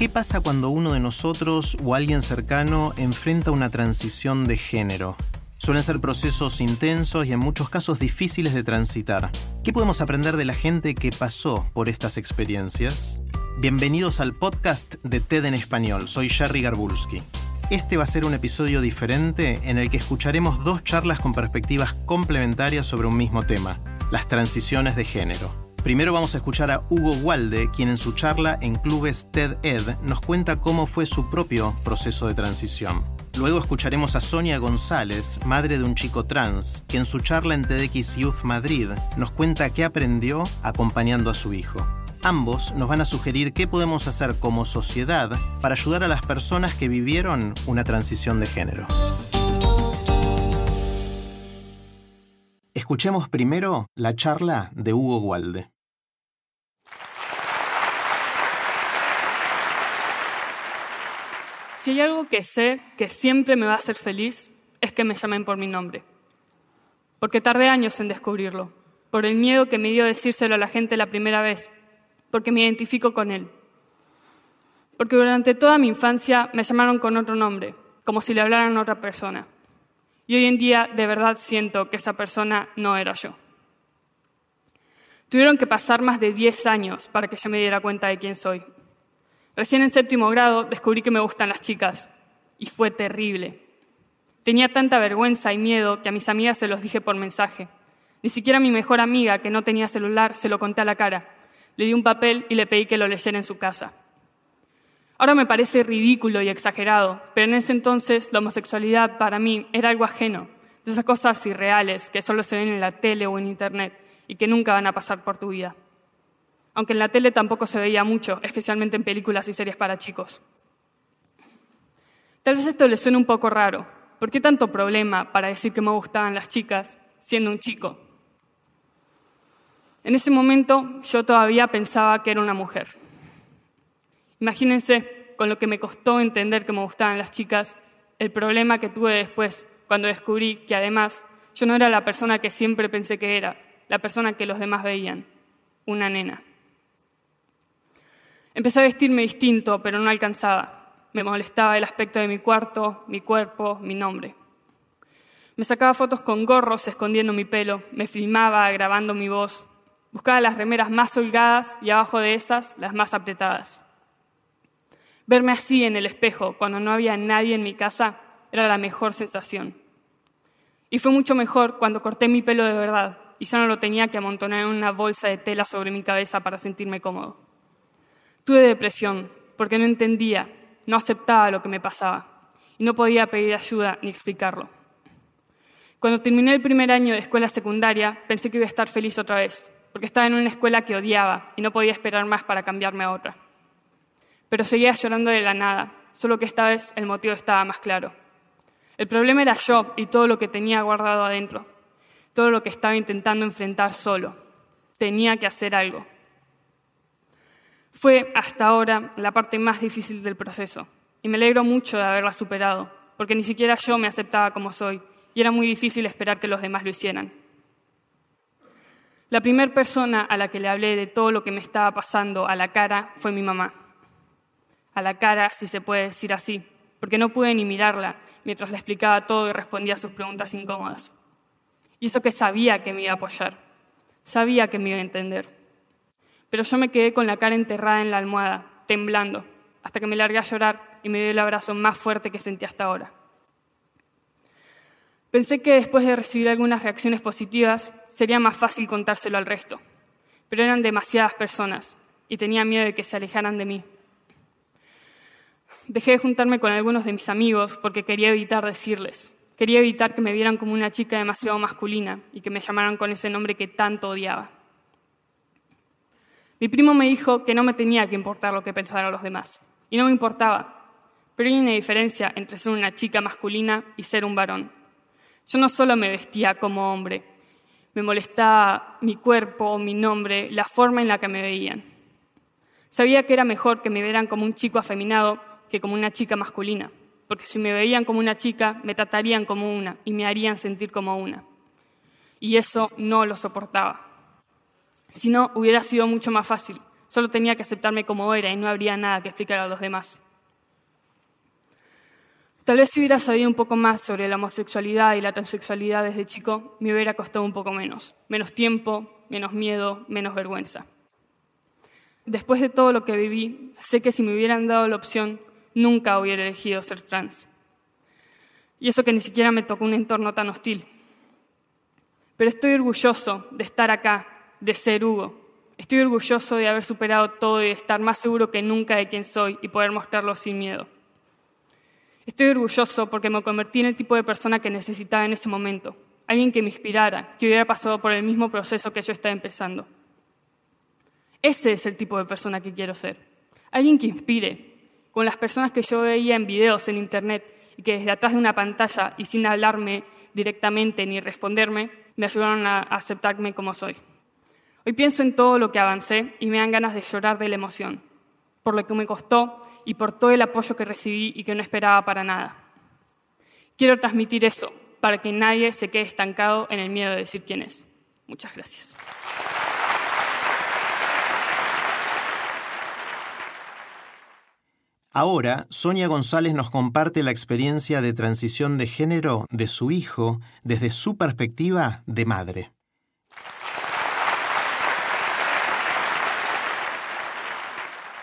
¿Qué pasa cuando uno de nosotros o alguien cercano enfrenta una transición de género? Suelen ser procesos intensos y en muchos casos difíciles de transitar. ¿Qué podemos aprender de la gente que pasó por estas experiencias? Bienvenidos al podcast de TED en español. Soy Jerry Garbulski. Este va a ser un episodio diferente en el que escucharemos dos charlas con perspectivas complementarias sobre un mismo tema, las transiciones de género. Primero vamos a escuchar a Hugo Walde, quien en su charla en clubes TED Ed nos cuenta cómo fue su propio proceso de transición. Luego escucharemos a Sonia González, madre de un chico trans, que en su charla en TEDx Youth Madrid nos cuenta qué aprendió acompañando a su hijo. Ambos nos van a sugerir qué podemos hacer como sociedad para ayudar a las personas que vivieron una transición de género. Escuchemos primero la charla de Hugo Walde. Si hay algo que sé que siempre me va a hacer feliz, es que me llamen por mi nombre. Porque tardé años en descubrirlo, por el miedo que me dio decírselo a la gente la primera vez, porque me identifico con él. Porque durante toda mi infancia me llamaron con otro nombre, como si le hablaran a otra persona. Y hoy en día de verdad siento que esa persona no era yo. Tuvieron que pasar más de 10 años para que yo me diera cuenta de quién soy. Recién en séptimo grado descubrí que me gustan las chicas y fue terrible. Tenía tanta vergüenza y miedo que a mis amigas se los dije por mensaje. Ni siquiera a mi mejor amiga, que no tenía celular, se lo conté a la cara. Le di un papel y le pedí que lo leyera en su casa. Ahora me parece ridículo y exagerado, pero en ese entonces la homosexualidad para mí era algo ajeno, de esas cosas irreales que solo se ven en la tele o en Internet y que nunca van a pasar por tu vida. Aunque en la tele tampoco se veía mucho, especialmente en películas y series para chicos. Tal vez esto le suene un poco raro. ¿Por qué tanto problema para decir que me gustaban las chicas siendo un chico? En ese momento yo todavía pensaba que era una mujer. Imagínense con lo que me costó entender que me gustaban las chicas, el problema que tuve después cuando descubrí que además yo no era la persona que siempre pensé que era, la persona que los demás veían, una nena. Empecé a vestirme distinto, pero no alcanzaba. Me molestaba el aspecto de mi cuarto, mi cuerpo, mi nombre. Me sacaba fotos con gorros escondiendo mi pelo, me filmaba grabando mi voz, buscaba las remeras más holgadas y abajo de esas las más apretadas. Verme así en el espejo, cuando no había nadie en mi casa, era la mejor sensación. Y fue mucho mejor cuando corté mi pelo de verdad y ya no lo tenía que amontonar en una bolsa de tela sobre mi cabeza para sentirme cómodo. Tuve depresión porque no entendía, no aceptaba lo que me pasaba y no podía pedir ayuda ni explicarlo. Cuando terminé el primer año de escuela secundaria, pensé que iba a estar feliz otra vez, porque estaba en una escuela que odiaba y no podía esperar más para cambiarme a otra pero seguía llorando de la nada, solo que esta vez el motivo estaba más claro. El problema era yo y todo lo que tenía guardado adentro, todo lo que estaba intentando enfrentar solo. Tenía que hacer algo. Fue hasta ahora la parte más difícil del proceso y me alegro mucho de haberla superado, porque ni siquiera yo me aceptaba como soy y era muy difícil esperar que los demás lo hicieran. La primera persona a la que le hablé de todo lo que me estaba pasando a la cara fue mi mamá a la cara, si se puede decir así, porque no pude ni mirarla mientras le explicaba todo y respondía a sus preguntas incómodas. Y eso que sabía que me iba a apoyar, sabía que me iba a entender. Pero yo me quedé con la cara enterrada en la almohada, temblando, hasta que me largué a llorar y me dio el abrazo más fuerte que sentí hasta ahora. Pensé que después de recibir algunas reacciones positivas sería más fácil contárselo al resto, pero eran demasiadas personas y tenía miedo de que se alejaran de mí dejé de juntarme con algunos de mis amigos porque quería evitar decirles. Quería evitar que me vieran como una chica demasiado masculina y que me llamaran con ese nombre que tanto odiaba. Mi primo me dijo que no me tenía que importar lo que pensaran los demás, y no me importaba. Pero hay una diferencia entre ser una chica masculina y ser un varón. Yo no solo me vestía como hombre, me molestaba mi cuerpo, mi nombre, la forma en la que me veían. Sabía que era mejor que me vieran como un chico afeminado que como una chica masculina, porque si me veían como una chica, me tratarían como una y me harían sentir como una. Y eso no lo soportaba. Si no, hubiera sido mucho más fácil. Solo tenía que aceptarme como era y no habría nada que explicar a los demás. Tal vez si hubiera sabido un poco más sobre la homosexualidad y la transexualidad desde chico, me hubiera costado un poco menos. Menos tiempo, menos miedo, menos vergüenza. Después de todo lo que viví, sé que si me hubieran dado la opción, nunca hubiera elegido ser trans. Y eso que ni siquiera me tocó un entorno tan hostil. Pero estoy orgulloso de estar acá, de ser Hugo. Estoy orgulloso de haber superado todo y de estar más seguro que nunca de quién soy y poder mostrarlo sin miedo. Estoy orgulloso porque me convertí en el tipo de persona que necesitaba en ese momento, alguien que me inspirara, que hubiera pasado por el mismo proceso que yo estaba empezando. Ese es el tipo de persona que quiero ser, alguien que inspire, con las personas que yo veía en videos en Internet y que desde atrás de una pantalla y sin hablarme directamente ni responderme, me ayudaron a aceptarme como soy. Hoy pienso en todo lo que avancé y me dan ganas de llorar de la emoción, por lo que me costó y por todo el apoyo que recibí y que no esperaba para nada. Quiero transmitir eso para que nadie se quede estancado en el miedo de decir quién es. Muchas gracias. Ahora, Sonia González nos comparte la experiencia de transición de género de su hijo desde su perspectiva de madre.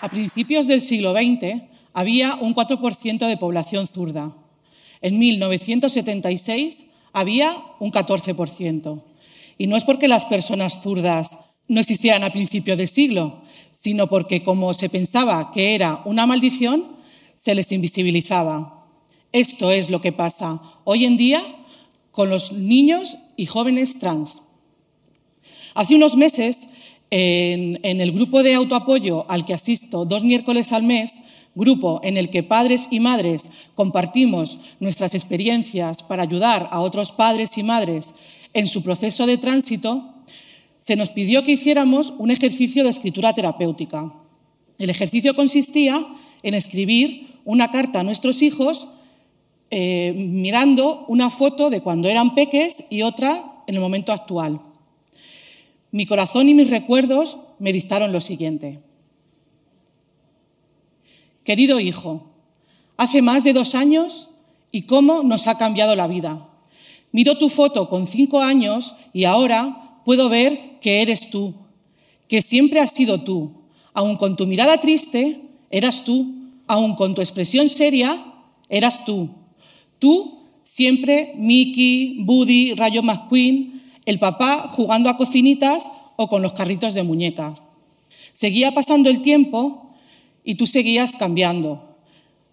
A principios del siglo XX había un 4% de población zurda. En 1976 había un 14%. Y no es porque las personas zurdas no existieran a principios del siglo, sino porque como se pensaba que era una maldición, se les invisibilizaba. Esto es lo que pasa hoy en día con los niños y jóvenes trans. Hace unos meses en, el grupo de autoapoyo al que asisto dos miércoles al mes, grupo en el que padres y madres compartimos nuestras experiencias para ayudar a otros padres y madres en su proceso de tránsito, se nos pidió que hiciéramos un ejercicio de escritura terapéutica. El ejercicio consistía en escribir una carta a nuestros hijos eh, mirando una foto de cuando eran peques y otra en el momento actual. Mi corazón y mis recuerdos me dictaron lo siguiente. Querido hijo, hace más de dos años y cómo nos ha cambiado la vida. Miro tu foto con cinco años y ahora puedo ver que eres tú, que siempre has sido tú. Aun con tu mirada triste, eras tú. Aun con tu expresión seria, eras tú. Tú, siempre Mickey, Buddy, Rayo McQueen, el papá jugando a cocinitas o con los carritos de muñecas. Seguía pasando el tiempo y tú seguías cambiando.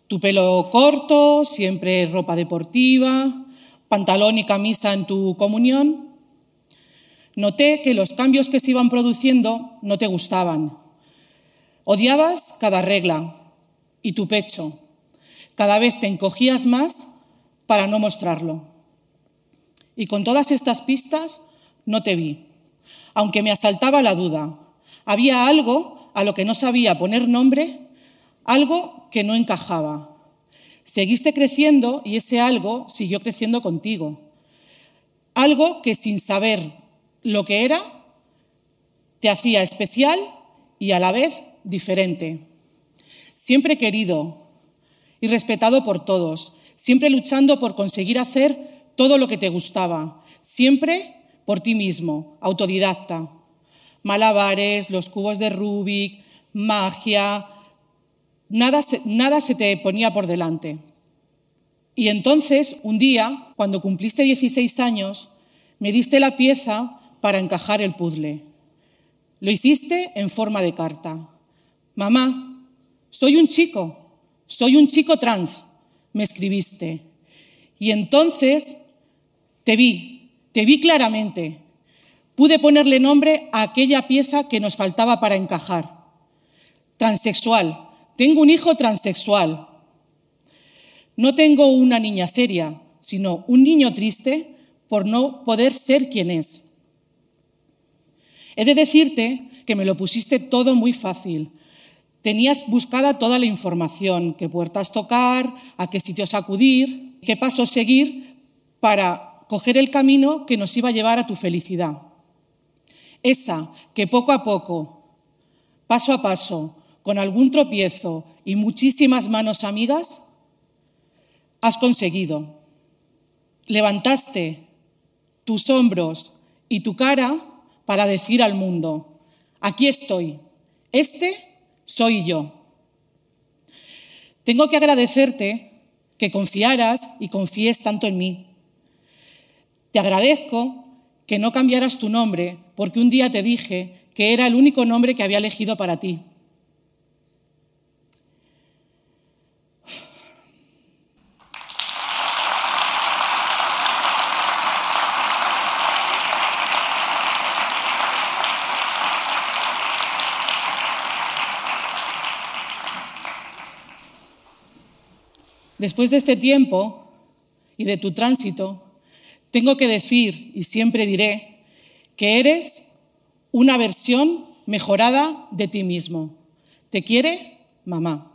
Tu pelo corto, siempre ropa deportiva, pantalón y camisa en tu comunión. Noté que los cambios que se iban produciendo no te gustaban. Odiabas cada regla y tu pecho. Cada vez te encogías más para no mostrarlo. Y con todas estas pistas no te vi, aunque me asaltaba la duda. Había algo a lo que no sabía poner nombre, algo que no encajaba. Seguiste creciendo y ese algo siguió creciendo contigo. Algo que sin saber lo que era, te hacía especial y a la vez diferente. Siempre querido y respetado por todos, siempre luchando por conseguir hacer todo lo que te gustaba, siempre por ti mismo, autodidacta. Malabares, los cubos de Rubik, magia, nada se, nada se te ponía por delante. Y entonces, un día, cuando cumpliste 16 años, me diste la pieza para encajar el puzzle. Lo hiciste en forma de carta. Mamá, soy un chico, soy un chico trans, me escribiste. Y entonces te vi, te vi claramente. pude ponerle nombre a aquella pieza que nos faltaba para encajar. Transexual. Tengo un hijo transexual. No tengo una niña seria, sino un niño triste por no poder ser quien es. He de decirte que me lo pusiste todo muy fácil. Tenías buscada toda la información, qué puertas tocar, a qué sitios acudir, qué pasos seguir para coger el camino que nos iba a llevar a tu felicidad. Esa que poco a poco, paso a paso, con algún tropiezo y muchísimas manos amigas, has conseguido. Levantaste tus hombros y tu cara para decir al mundo, aquí estoy, este soy yo. Tengo que agradecerte que confiaras y confíes tanto en mí. Te agradezco que no cambiaras tu nombre porque un día te dije que era el único nombre que había elegido para ti. Después de este tiempo y de tu tránsito, tengo que decir, y siempre diré, que eres una versión mejorada de ti mismo. Te quiere mamá.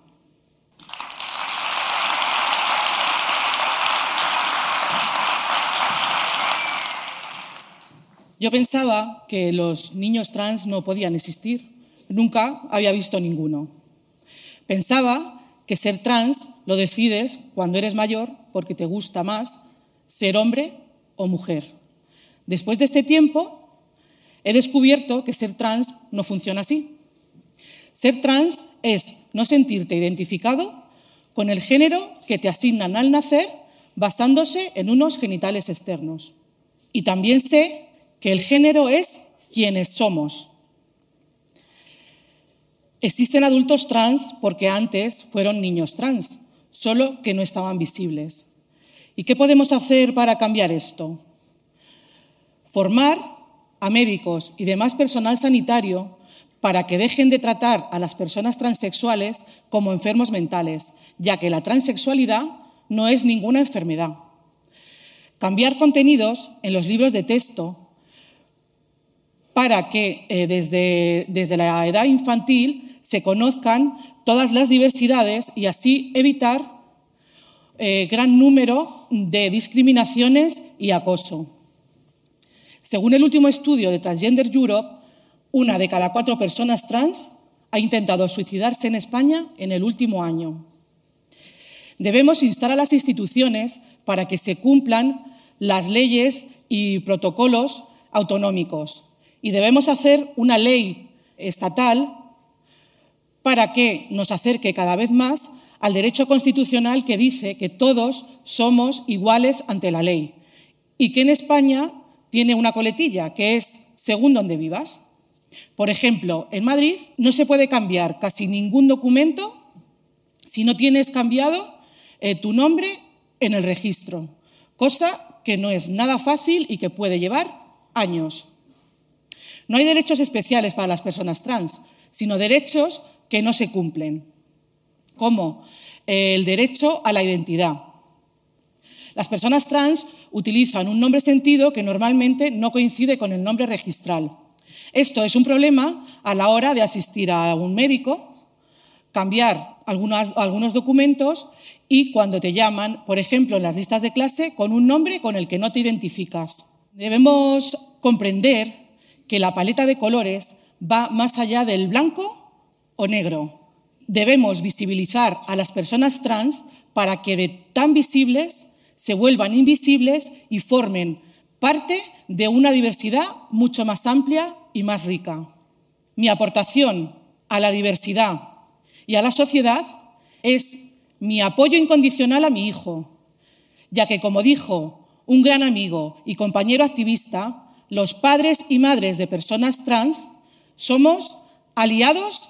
Yo pensaba que los niños trans no podían existir. Nunca había visto ninguno. Pensaba que ser trans lo decides cuando eres mayor porque te gusta más ser hombre o mujer. Después de este tiempo, he descubierto que ser trans no funciona así. Ser trans es no sentirte identificado con el género que te asignan al nacer basándose en unos genitales externos. Y también sé que el género es quienes somos, Existen adultos trans porque antes fueron niños trans, solo que no estaban visibles. ¿Y qué podemos hacer para cambiar esto? Formar a médicos y demás personal sanitario para que dejen de tratar a las personas transexuales como enfermos mentales, ya que la transexualidad no es ninguna enfermedad. Cambiar contenidos en los libros de texto para que eh, desde, desde la edad infantil se conozcan todas las diversidades y así evitar eh, gran número de discriminaciones y acoso. Según el último estudio de Transgender Europe, una de cada cuatro personas trans ha intentado suicidarse en España en el último año. Debemos instar a las instituciones para que se cumplan las leyes y protocolos autonómicos y debemos hacer una ley estatal para que nos acerque cada vez más al derecho constitucional que dice que todos somos iguales ante la ley y que en España tiene una coletilla, que es según donde vivas. Por ejemplo, en Madrid no se puede cambiar casi ningún documento si no tienes cambiado eh, tu nombre en el registro, cosa que no es nada fácil y que puede llevar años. No hay derechos especiales para las personas trans, sino derechos que no se cumplen, como el derecho a la identidad. Las personas trans utilizan un nombre sentido que normalmente no coincide con el nombre registral. Esto es un problema a la hora de asistir a un médico, cambiar algunos, documentos y cuando te llaman, por ejemplo, en las listas de clase, con un nombre con el que no te identificas. Debemos comprender que la paleta de colores va más allá del blanco o negro. Debemos visibilizar a las personas trans para que de tan visibles se vuelvan invisibles y formen parte de una diversidad mucho más amplia y más rica. Mi aportación a la diversidad y a la sociedad es mi apoyo incondicional a mi hijo, ya que, como dijo un gran amigo y compañero activista, los padres y madres de personas trans somos aliados